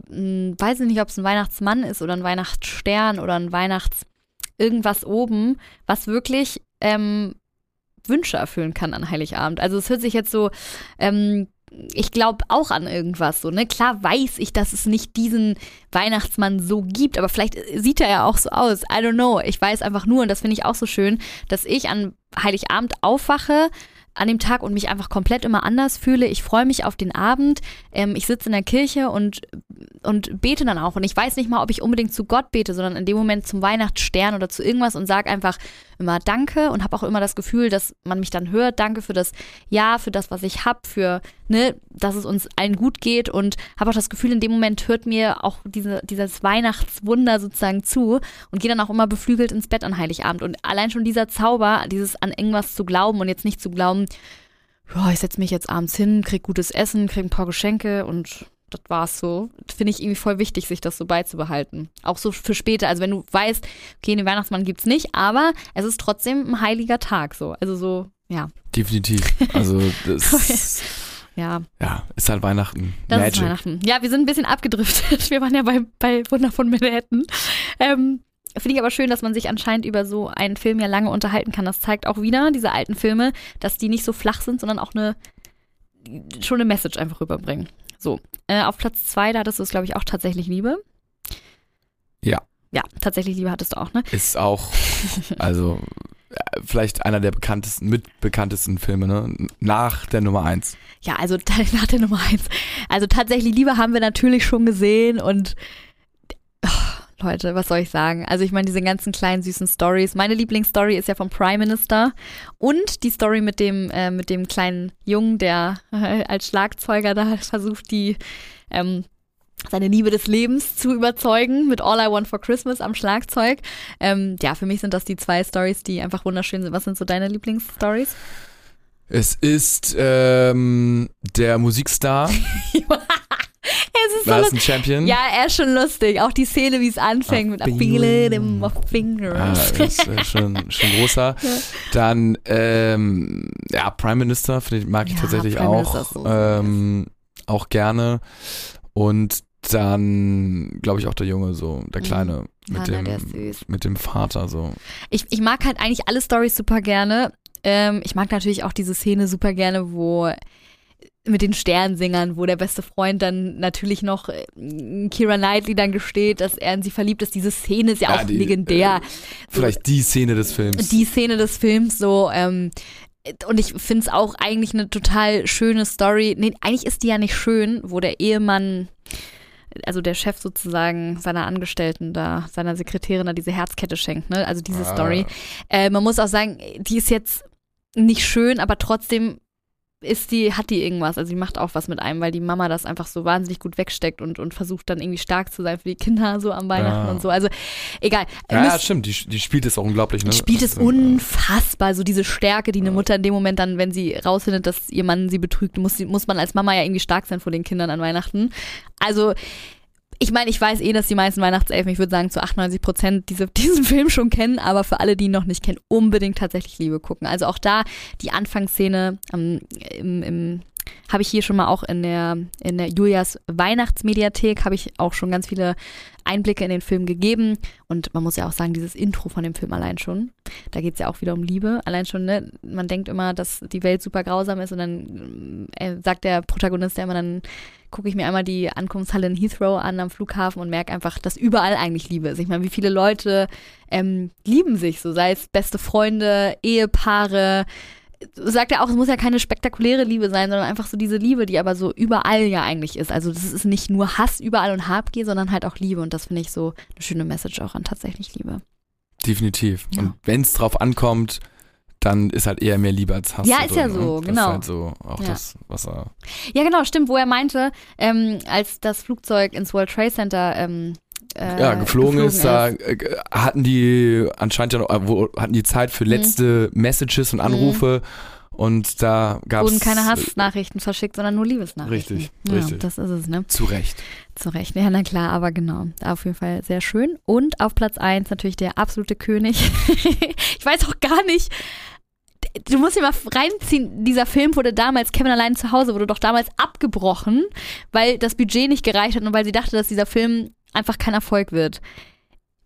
mh, weiß ich nicht, ob es ein Weihnachtsmann ist oder ein Weihnachtsstern oder ein Weihnachts irgendwas oben, was wirklich ähm, Wünsche erfüllen kann an Heiligabend. Also es hört sich jetzt so, ähm, ich glaube auch an irgendwas so, ne? Klar weiß ich, dass es nicht diesen Weihnachtsmann so gibt, aber vielleicht sieht er ja auch so aus. I don't know. Ich weiß einfach nur, und das finde ich auch so schön, dass ich an Heiligabend aufwache an dem Tag und mich einfach komplett immer anders fühle. Ich freue mich auf den Abend. Ähm, ich sitze in der Kirche und, und bete dann auch. Und ich weiß nicht mal, ob ich unbedingt zu Gott bete, sondern in dem Moment zum Weihnachtsstern oder zu irgendwas und sage einfach immer Danke und habe auch immer das Gefühl, dass man mich dann hört. Danke für das Ja, für das, was ich habe, für, ne, dass es uns allen gut geht und habe auch das Gefühl, in dem Moment hört mir auch diese, dieses Weihnachtswunder sozusagen zu und gehe dann auch immer beflügelt ins Bett an Heiligabend. Und allein schon dieser Zauber, dieses an irgendwas zu glauben und jetzt nicht zu glauben, ja, ich setze mich jetzt abends hin, krieg gutes Essen, krieg ein paar Geschenke und das war's so. Finde ich irgendwie voll wichtig, sich das so beizubehalten. Auch so für später. Also wenn du weißt, okay, den Weihnachtsmann gibt's nicht, aber es ist trotzdem ein heiliger Tag so. Also so, ja, Definitiv. Also das ja. ja, ist halt Weihnachten. Das Magic. ist Weihnachten. Ja, wir sind ein bisschen abgedriftet. Wir waren ja bei, bei Wunder von Manhattan. Ähm, Finde ich aber schön, dass man sich anscheinend über so einen Film ja lange unterhalten kann. Das zeigt auch wieder, diese alten Filme, dass die nicht so flach sind, sondern auch eine schon eine Message einfach rüberbringen. So, äh, auf Platz zwei, da hattest du es, glaube ich, auch tatsächlich Liebe. Ja. Ja, tatsächlich Liebe hattest du auch, ne? Ist auch, also äh, vielleicht einer der bekanntesten, mitbekanntesten Filme, ne? Nach der Nummer eins. Ja, also nach der Nummer eins. Also tatsächlich Liebe haben wir natürlich schon gesehen und Leute, was soll ich sagen? Also ich meine, diese ganzen kleinen süßen Stories. Meine Lieblingsstory ist ja vom Prime Minister und die Story mit dem äh, mit dem kleinen Jungen, der äh, als Schlagzeuger da versucht, die ähm, seine Liebe des Lebens zu überzeugen mit All I Want for Christmas am Schlagzeug. Ähm, ja, für mich sind das die zwei Stories, die einfach wunderschön sind. Was sind so deine Lieblingsstories? Es ist ähm, der Musikstar. Ist so Last lustig. Champion. Ja, er ist schon lustig. Auch die Szene, wie es anfängt mit I feel it in my Ah, fingers. ist äh, schon, schon großer. Dann, ähm, ja, Prime Minister finde ich, mag ich Ja, tatsächlich Prime auch. ist so ähm, auch gerne. Und dann, glaube ich, auch der Junge, so, der Mhm. Kleine, Ja, mit, ne, dem, der ist süß. mit dem Vater, so. Ich, ich mag halt eigentlich alle Stories super gerne. Ähm, ich mag natürlich auch diese Szene super gerne, wo mit den Sternsingern, wo der beste Freund dann natürlich noch äh, Kira Knightley dann gesteht, dass er in sie verliebt ist. Diese Szene ist ja, Ja, auch die, legendär. Vielleicht die Szene des Films. die Szene des Films so. Ähm, und ich finde es auch eigentlich eine total schöne Story. Nee, eigentlich ist die ja nicht schön, wo der Ehemann, also der Chef sozusagen seiner Angestellten da, seiner Sekretärin da diese Herzkette schenkt, ne? Also diese Ah. Story. Äh, man muss auch sagen, die ist jetzt nicht schön, aber trotzdem ist die, hat die irgendwas. Also die macht auch was mit einem, weil die Mama das einfach so wahnsinnig gut wegsteckt und, und versucht dann irgendwie stark zu sein für die Kinder so am Weihnachten Ja. und so. Also egal. ja, Müsst- ja, stimmt, die, die spielt es auch unglaublich, ne? spielt es Also, unfassbar, so diese Stärke, die eine Mutter in dem Moment dann, wenn sie rausfindet, dass ihr Mann sie betrügt, muss, muss man als Mama ja irgendwie stark sein vor den Kindern an Weihnachten. Also, ich meine, ich weiß eh, dass die meisten Weihnachtselfen, ich würde sagen zu 98 Prozent, diese, diesen Film schon kennen, aber für alle, die ihn noch nicht kennen, unbedingt tatsächlich Liebe gucken. Also auch da die Anfangsszene ähm, im, im habe ich hier schon mal auch in der, in der Julias Weihnachtsmediathek, habe ich auch schon ganz viele Einblicke in den Film gegeben. Und man muss ja auch sagen, dieses Intro von dem Film allein schon, da geht es ja auch wieder um Liebe. Allein schon, ne, man denkt immer, dass die Welt super grausam ist und dann äh, sagt der Protagonist ja immer, dann gucke ich mir einmal die Ankunftshalle in Heathrow an am Flughafen und merke einfach, dass überall eigentlich Liebe ist. Ich meine, wie viele Leute ähm, lieben sich so, sei es beste Freunde, Ehepaare, sagt er auch, es muss ja keine spektakuläre Liebe sein, sondern einfach so diese Liebe, die aber so überall ja eigentlich ist. Also das ist nicht nur Hass überall und Habgier, sondern halt auch Liebe. Und das finde ich so eine schöne Message auch an tatsächlich Liebe. Definitiv. Ja. Und wenn es drauf ankommt, dann ist halt eher mehr Liebe als Hass. Ja, ist ja drin, so, ne? genau. Halt so auch Ja. das, was er. Ja, genau, stimmt, wo er meinte, ähm, als das Flugzeug ins World Trade Center ähm, äh, ja, geflogen, ist, da äh, hatten die anscheinend ja noch, äh, wo, hatten die Zeit Mhm. für letzte Messages und Anrufe und da gab es. wurden keine Hassnachrichten verschickt, sondern nur Liebesnachrichten. Richtig, ja, richtig. Das ist es, ne? Zu Recht. Zu Recht. Ja, na klar, aber genau. Auf jeden Fall sehr schön. Und auf Platz 1 natürlich der absolute König. ich weiß auch gar nicht. Du musst dir mal reinziehen, dieser Film wurde damals, Kevin allein zu Hause, wurde doch damals abgebrochen, weil das Budget nicht gereicht hat und weil sie dachte, dass dieser Film einfach kein Erfolg wird.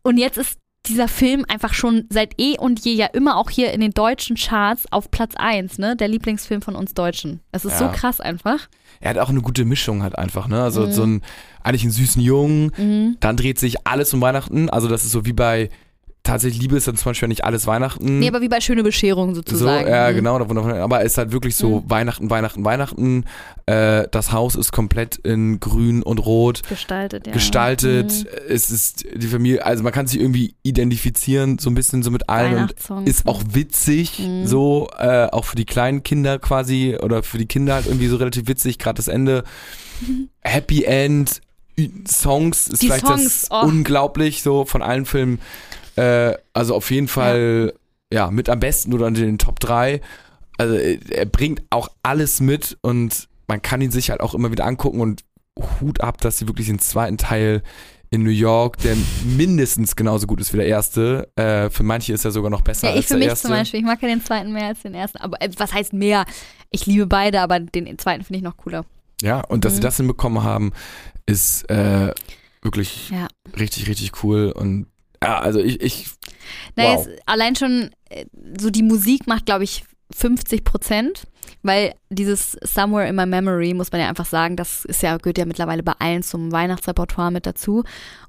Und jetzt ist dieser Film einfach schon seit eh und je ja immer auch hier in den deutschen Charts auf Platz 1, ne? Der Lieblingsfilm von uns Deutschen. Es ist Ja. so krass einfach. Er hat auch eine gute Mischung halt einfach, ne? Also Mhm. so ein, eigentlich einen süßen Jungen, Mhm. dann dreht sich alles um Weihnachten. Also das ist so wie bei tatsächlich Liebe ist dann zum Beispiel nicht alles Weihnachten. Nee, aber wie bei Schöne Bescherung Mhm. so, sozusagen. ja, Mhm. genau, aber es ist halt wirklich so Mhm. Weihnachten, Weihnachten, Weihnachten. Äh, das Haus ist komplett in grün und rot Gestaltet, ja. gestaltet. Mhm. Es ist die Familie, also man kann sich irgendwie identifizieren, so ein bisschen so mit allen und Weihnachtssongs. ist auch witzig, Mhm. so äh, auch für die kleinen Kinder quasi oder für die Kinder halt irgendwie so relativ witzig, gerade das Ende. Happy End, Songs ist Die vielleicht Songs, das oh. unglaublich so von allen Filmen. Äh, also auf jeden Fall ja. mit am besten oder in den Top 3. Also äh, er bringt auch alles mit und man kann ihn sich halt auch immer wieder angucken und Hut ab, dass sie wirklich den zweiten Teil in New York, der mindestens genauso gut ist wie der erste. Äh, für manche ist er sogar noch besser Ja, ich als für der mich erste. zum Beispiel. Ich mag ja den zweiten mehr als den ersten. Aber äh, was heißt mehr? Ich liebe beide, aber den zweiten finde ich noch cooler. Ja, und dass sie Mhm. das hinbekommen haben, ist äh, wirklich Ja. richtig, richtig cool. Und ja, also ich, ich Naja, Wow. allein schon äh, so die Musik macht, glaube ich, 50 Prozent, weil dieses Somewhere in My Memory, muss man ja einfach sagen, das ist ja, gehört ja mittlerweile bei allen zum Weihnachtsrepertoire mit dazu.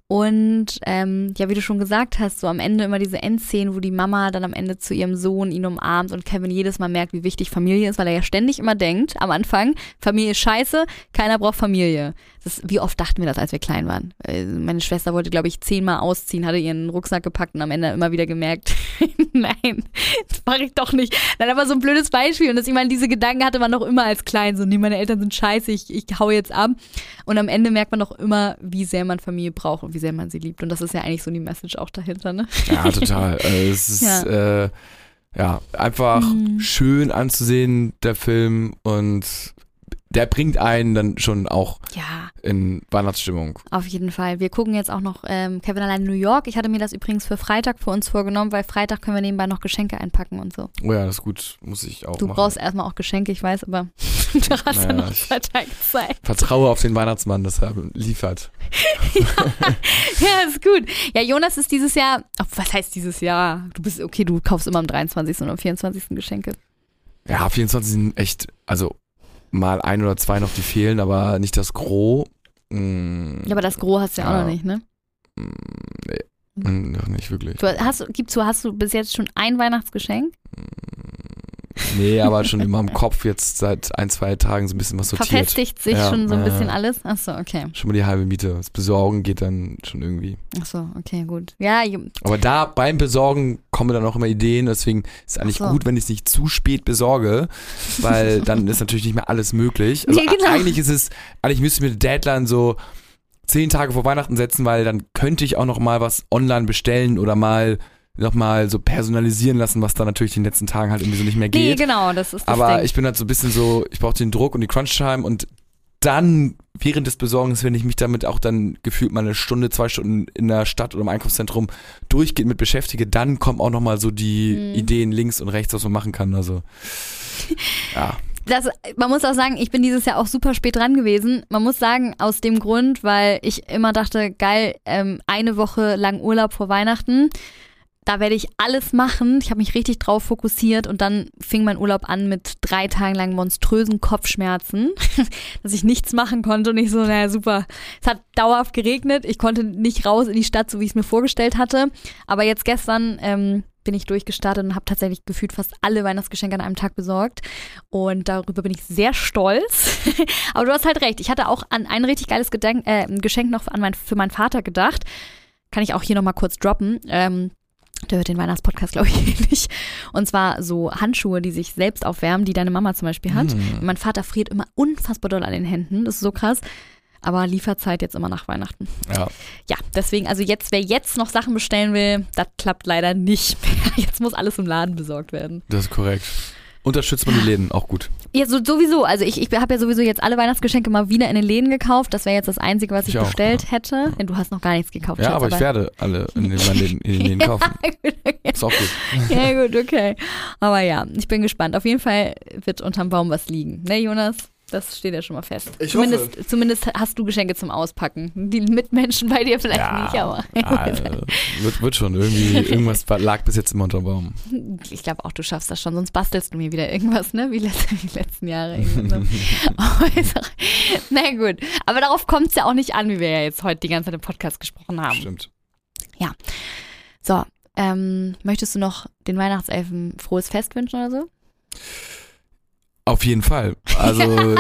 Und ähm, ja, wie du schon gesagt hast, so am Ende immer diese Endszenen, wo die Mama dann am Ende zu ihrem Sohn ihn umarmt und Kevin jedes Mal merkt, wie wichtig Familie ist, weil er ja ständig immer denkt, am Anfang, Familie ist scheiße, keiner braucht Familie. Das, wie oft dachten wir das, als wir klein waren? Äh, Meine Schwester wollte, glaube ich, zehnmal ausziehen, hatte ihren Rucksack gepackt und am Ende immer wieder gemerkt, nein, das mache ich doch nicht. Dann aber so ein blödes Beispiel. Und das, ich meine, diese Gedanken hatte man noch immer als klein. So, nee, meine Eltern sind scheiße, ich, ich hau jetzt ab. Und am Ende merkt man doch immer, wie sehr man Familie braucht und wie sehr man sie liebt. Und das ist ja eigentlich so die Message auch dahinter, ne? Ja, total. Also es ist Ja. Äh, ja einfach Mhm. schön anzusehen, der Film. Und der bringt einen dann schon auch Ja, in Weihnachtsstimmung. auf jeden Fall. Wir gucken jetzt auch noch ähm, Kevin allein in New York. Ich hatte mir das übrigens für Freitag für uns vorgenommen, weil Freitag können wir nebenbei noch Geschenke einpacken und so. Oh ja, das ist gut. Muss ich auch Du machen. brauchst erstmal auch Geschenke, ich weiß, aber du hast ja Naja, noch ich- zwei Tage Zeit. Vertraue auf den Weihnachtsmann, dass er liefert. Ja, ist gut. Ja, Jonas ist dieses Jahr, oh, was heißt dieses Jahr? Du bist, okay, du kaufst immer am 23. und am 24. Geschenke. Ja, 24 sind echt, also mal ein oder zwei noch, die fehlen, aber nicht das Gros. Mm, Ja, aber das Gros hast du ja, auch Ja. noch nicht, ne? mm, nee, Mm, noch nicht wirklich. Du hast, gibst du, hast du bis jetzt schon ein Weihnachtsgeschenk? Nee, aber schon immer im Kopf jetzt seit ein, zwei Tagen so ein bisschen was sortiert. Verfestigt sich Ja, schon so ein bisschen alles? Achso, okay. Schon mal die halbe Miete. Das Besorgen geht dann schon irgendwie. Achso, okay, gut. Ja, Aber da beim Besorgen kommen dann auch immer Ideen, deswegen ist es eigentlich so. gut, wenn ich es nicht zu spät besorge, weil dann ist natürlich nicht mehr alles möglich. Also Ja, genau. eigentlich ist es, eigentlich müsste ich mir die Deadline so zehn Tage vor Weihnachten setzen, weil dann könnte ich auch noch mal was online bestellen oder mal noch mal so personalisieren lassen, was dann natürlich in den letzten Tagen halt irgendwie so nicht mehr nee, geht. genau, das ist das Aber Ding. ich bin halt so ein bisschen so, ich brauche den Druck und die Crunch-Time und dann während des Besorgens, wenn ich mich damit auch dann gefühlt mal eine Stunde, zwei Stunden in der Stadt oder im Einkaufszentrum durchgehend mit beschäftige, dann kommen auch nochmal so die Mhm. Ideen links und rechts, was man machen kann. Also ja, das, man muss auch sagen, ich bin dieses Jahr auch super spät dran gewesen. Man muss sagen, aus dem Grund, weil ich immer dachte, geil, ähm, eine Woche lang Urlaub vor Weihnachten. Da werde ich alles machen. Ich habe mich richtig drauf fokussiert und dann fing mein Urlaub an mit drei Tagen lang monströsen Kopfschmerzen, dass ich nichts machen konnte und ich so, naja, super. Es hat dauerhaft geregnet. Ich konnte nicht raus in die Stadt, so wie ich es mir vorgestellt hatte. Aber jetzt gestern ähm, bin ich durchgestartet und habe tatsächlich gefühlt fast alle Weihnachtsgeschenke an einem Tag besorgt. Und darüber bin ich sehr stolz. Aber du hast halt recht. Ich hatte auch an ein richtig geiles Gedenk äh, Geschenk noch an mein, für meinen Vater gedacht. Kann ich auch hier nochmal kurz droppen. Ähm, der hört den Weihnachtspodcast, glaube ich, eh nicht. Und zwar so Handschuhe, die sich selbst aufwärmen, die deine Mama zum Beispiel hat. Hm. Mein Vater friert immer unfassbar doll an den Händen. Das ist so krass. Aber Lieferzeit jetzt immer nach Weihnachten. ja. Ja, deswegen, also jetzt, wer jetzt noch Sachen bestellen will, das klappt leider nicht mehr. Jetzt muss alles im Laden besorgt werden. das ist korrekt. Unterstützt man die Läden, auch gut. Ja, so, sowieso. Also ich, ich habe ja sowieso jetzt alle Weihnachtsgeschenke mal wieder in den Läden gekauft. Das wäre jetzt das Einzige, was ich, Ich auch, bestellt hätte. Denn du hast noch gar nichts gekauft. Ja, Schatz, aber ich werde alle in den Läden, in den Läden kaufen. Ist auch gut. ja, gut, okay. Aber ja, ich bin gespannt. Auf jeden Fall wird unterm Baum was liegen. Ne, Jonas? Das steht ja schon mal fest. Ich zumindest, zumindest hast du Geschenke zum Auspacken. Die Mitmenschen bei dir vielleicht Ja, nicht, aber. ja, äh, wird, wird schon. Irgendwie, irgendwas lag bis jetzt immer unterm Baum. Ich glaube auch, du schaffst das schon, sonst bastelst du mir wieder irgendwas, ne? Wie letzte, die letzten Jahre. irgendwie so. Aber ich sag- Na gut. Aber darauf kommt es ja auch nicht an, wie wir ja jetzt heute die ganze Zeit im Podcast gesprochen haben. Stimmt. So, ähm, möchtest du noch den Weihnachtselfen frohes Fest wünschen oder so? Auf jeden Fall. Also,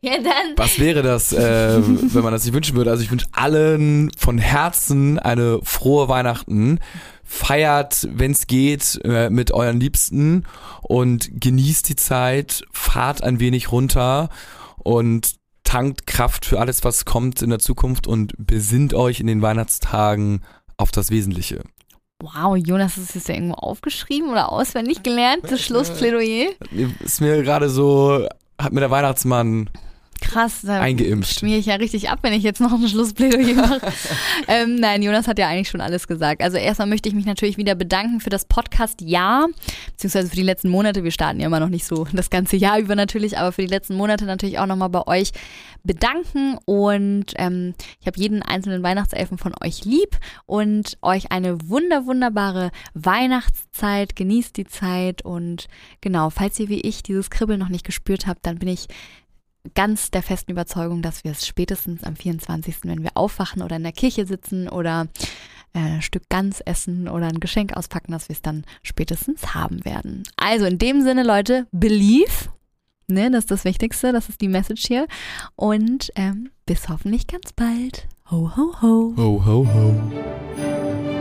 Ja, was wäre das, äh, wenn man das nicht wünschen würde? Also, ich wünsche allen von Herzen eine frohe Weihnachten. Feiert, wenn es geht, äh, mit euren Liebsten und genießt die Zeit, fahrt ein wenig runter und tankt Kraft für alles, was kommt in der Zukunft und besinnt euch in den Weihnachtstagen auf das Wesentliche. Wow, Jonas, ist das ja irgendwo aufgeschrieben oder auswendig gelernt? Das Schlussplädoyer? Ist mir gerade so, hat mir der Weihnachtsmann Krass. Da eingeimpft. schmier ich ja richtig ab, wenn ich jetzt noch ein Schlussplädoyer mache. ähm, nein, Jonas hat ja eigentlich schon alles gesagt. Also erstmal möchte ich mich natürlich wieder bedanken für das Podcast-Jahr, beziehungsweise für die letzten Monate. Wir starten ja immer noch nicht so das ganze Jahr über natürlich, aber für die letzten Monate natürlich auch nochmal bei euch bedanken. Und ähm, ich habe jeden einzelnen Weihnachtselfen von euch lieb und euch eine wunder, wunderbare Weihnachtszeit. Genießt die Zeit und genau, falls ihr wie ich dieses Kribbeln noch nicht gespürt habt, dann bin ich ganz der festen Überzeugung, dass wir es spätestens am 24., wenn wir aufwachen oder in der Kirche sitzen oder äh, ein Stück Gans essen oder ein Geschenk auspacken, dass wir es dann spätestens haben werden. Also in dem Sinne, Leute, believe, ne, das ist das Wichtigste, das ist die Message hier und ähm, bis hoffentlich ganz bald. Ho, ho, ho. Ho, ho, ho.